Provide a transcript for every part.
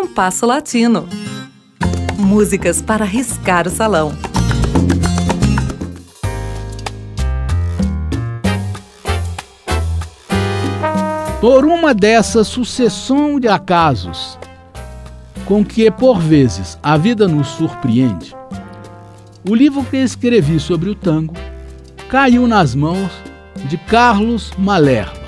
Compasso Latino. Músicas para riscar o salão. Por uma dessa sucessão de acasos com que, por vezes, a vida nos surpreende, o livro que escrevi sobre o tango caiu nas mãos de Carlos Malerba,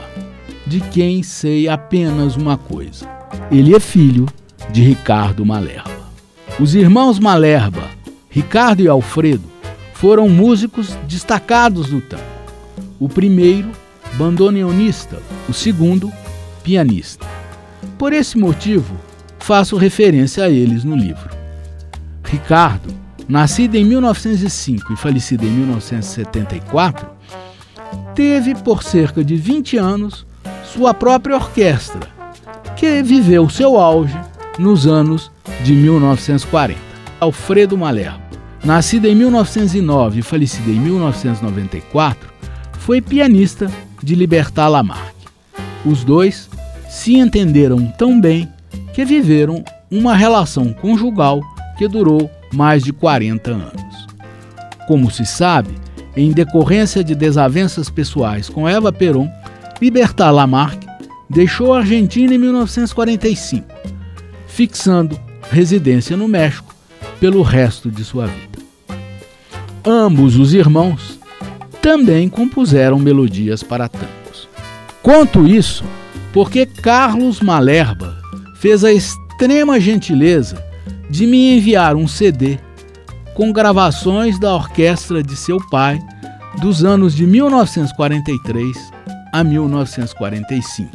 de quem sei apenas uma coisa. Ele é filho de Ricardo Malerba. Os irmãos Malerba, Ricardo e Alfredo, foram músicos destacados do tango. O primeiro, bandoneonista, o segundo, pianista. Por esse motivo, faço referência a eles no livro. Ricardo, nascido em 1905 e falecido em 1974, teve por cerca de 20 anos sua própria orquestra, que viveu seu auge nos anos de 1940. Alfredo Malerbo, nascido em 1909 e falecido em 1994, foi pianista de Libertar Lamarck. Os dois se entenderam tão bem que viveram uma relação conjugal que durou mais de 40 anos. Como se sabe, em decorrência de desavenças pessoais com Eva Peron, Libertar Lamarck deixou a Argentina em 1945, fixando residência no México pelo resto de sua vida. Ambos os irmãos também compuseram melodias para tangos. Conto isso porque Carlos Malerba fez a extrema gentileza de me enviar um CD com gravações da orquestra de seu pai dos anos de 1943 a 1945.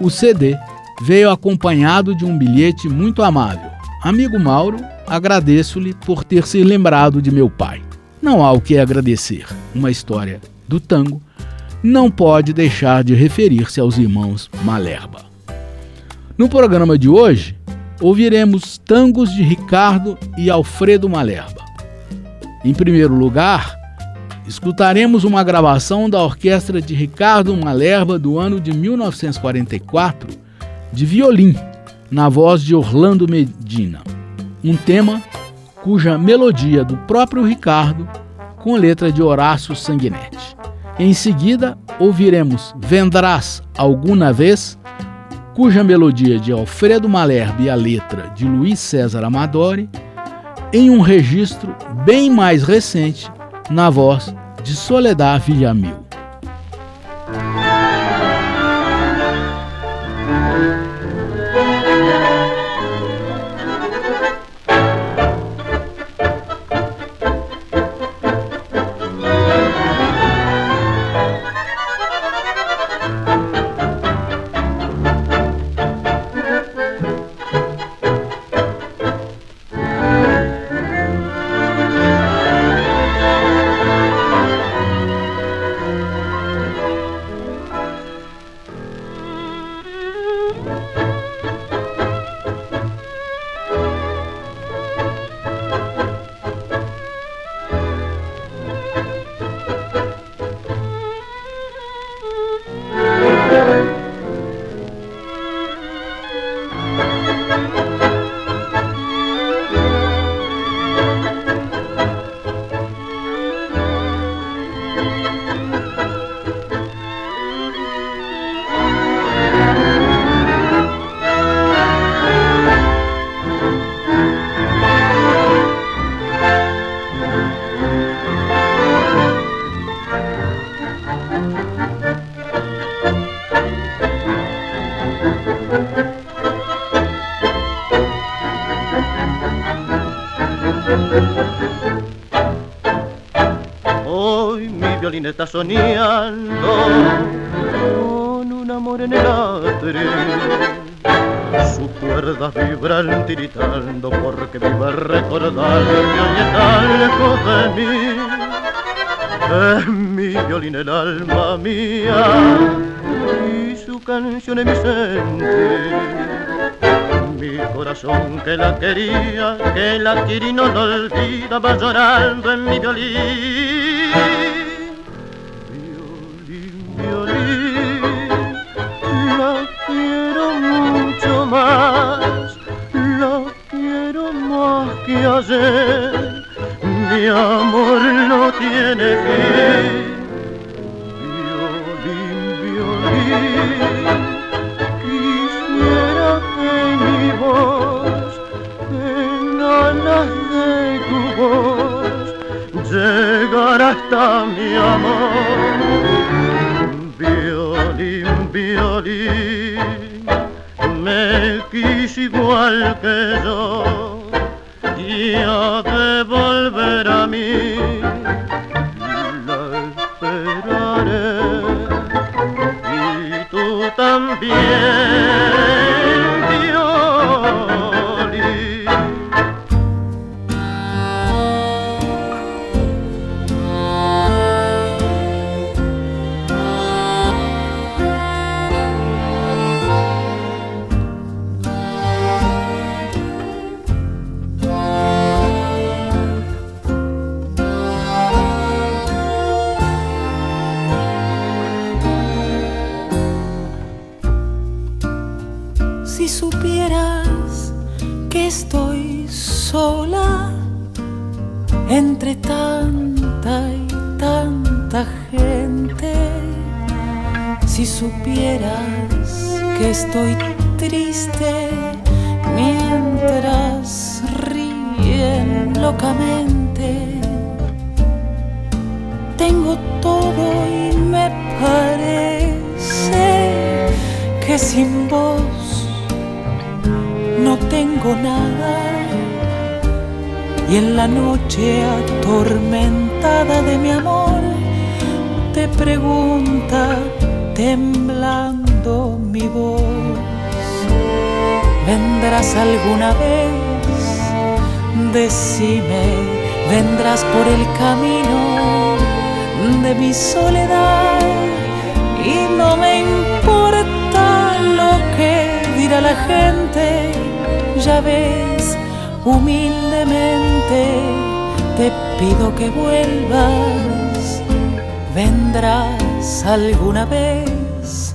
O CD veio acompanhado de um bilhete muito amável. Amigo Mauro, agradeço-lhe por ter se lembrado de meu pai. Não há o que agradecer. Uma história do tango não pode deixar de referir-se aos irmãos Malerba. No programa de hoje, ouviremos tangos de Ricardo e Alfredo Malerba. Em primeiro lugar, escutaremos uma gravação da orquestra de Ricardo Malerba do ano de 1944, de violim, na voz de Orlando Medina. Um tema cuja melodia do próprio Ricardo, com letra de Horácio Sanguinetti. Em seguida, ouviremos Vendrás Alguma Vez, cuja melodia de Alfredo Malerbe e a letra de Luiz César Amadori, em um registro bem mais recente, na voz de Soledad Villamil. Está soñando con un amor en el atre. Sus cuerdas vibran tiritando porque viva recordando hoy está lejos de mí. Es mi violín el alma mía y su canción es mi sentir. Mi corazón que la quería, que la quiere y no lo olvida, va llorando en mi violín. Ayer, mi amor no tiene fin. Violín, violín, quisiera que mi voz, en alas de tu voz, llegara hasta mi amor. Violín, violín, me quiso igual que yo y ha de volver a mí. La esperaré y tú también. Tanta y tanta gente. Si supieras que estoy triste mientras ríen locamente, tengo todo y me parece que sin vos no tengo nada y en la noche atormentada de mi amor te pregunta temblando mi voz, ¿vendrás alguna vez? Decime, vendrás por el camino de mi soledad y no me importa lo que dirá la gente, ya ves humildemente te pido que vuelvas, vendrás alguna vez.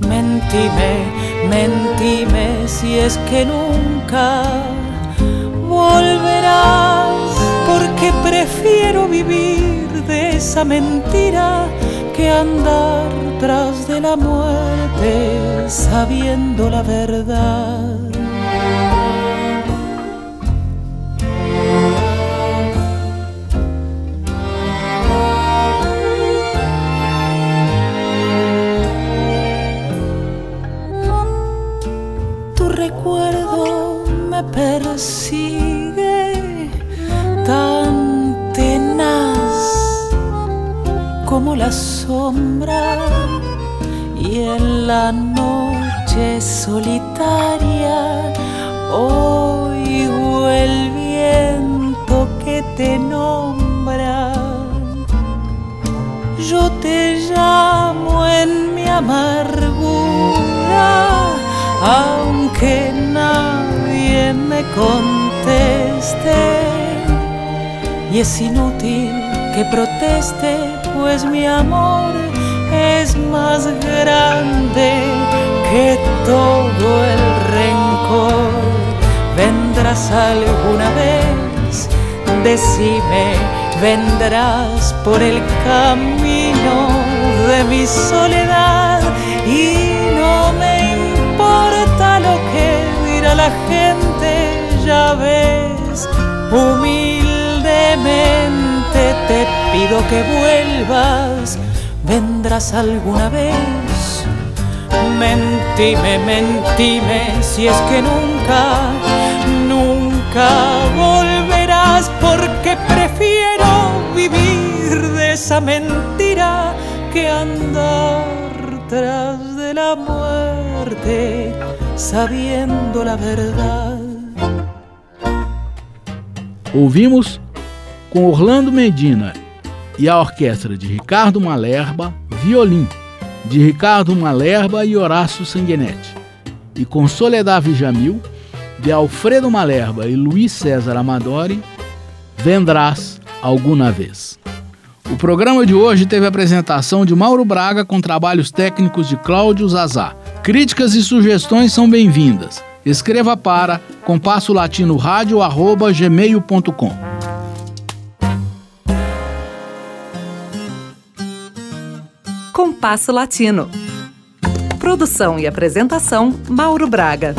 Mentime, mentime si es que nunca volverás, porque prefiero vivir de esa mentira que andar tras de la muerte sabiendo la verdad. Persigue tan tenaz como la sombra y en la noche solitaria oigo el viento que te nombra. Yo te llamo en mi amargura, aunque nada me conteste. Y es inútil que proteste, pues mi amor es más grande que todo el rencor. Vendrás alguna vez, decime, vendrás por el camino de mi soledad la gente ya ves, humildemente te pido que vuelvas, vendrás alguna vez. Mentime, mentime, si es que nunca, nunca volverás, porque prefiero vivir de esa mentira que andar tras de la muerte, sabiendo la verdad. Ouvimos com Orlando Medina e a orquestra de Ricardo Malerba, Violim, de Ricardo Malerba e Horácio Sanguinetti, e com Soledad Vijamil, de Alfredo Malerba e Luiz César Amadori, Vendrás Alguma Vez. O programa de hoje teve a apresentação de Mauro Braga com trabalhos técnicos de Cláudio Zazá. Críticas e sugestões são bem-vindas Escreva para compasso latino gmail.com. Compasso Latino. Produção e apresentação Mauro Braga.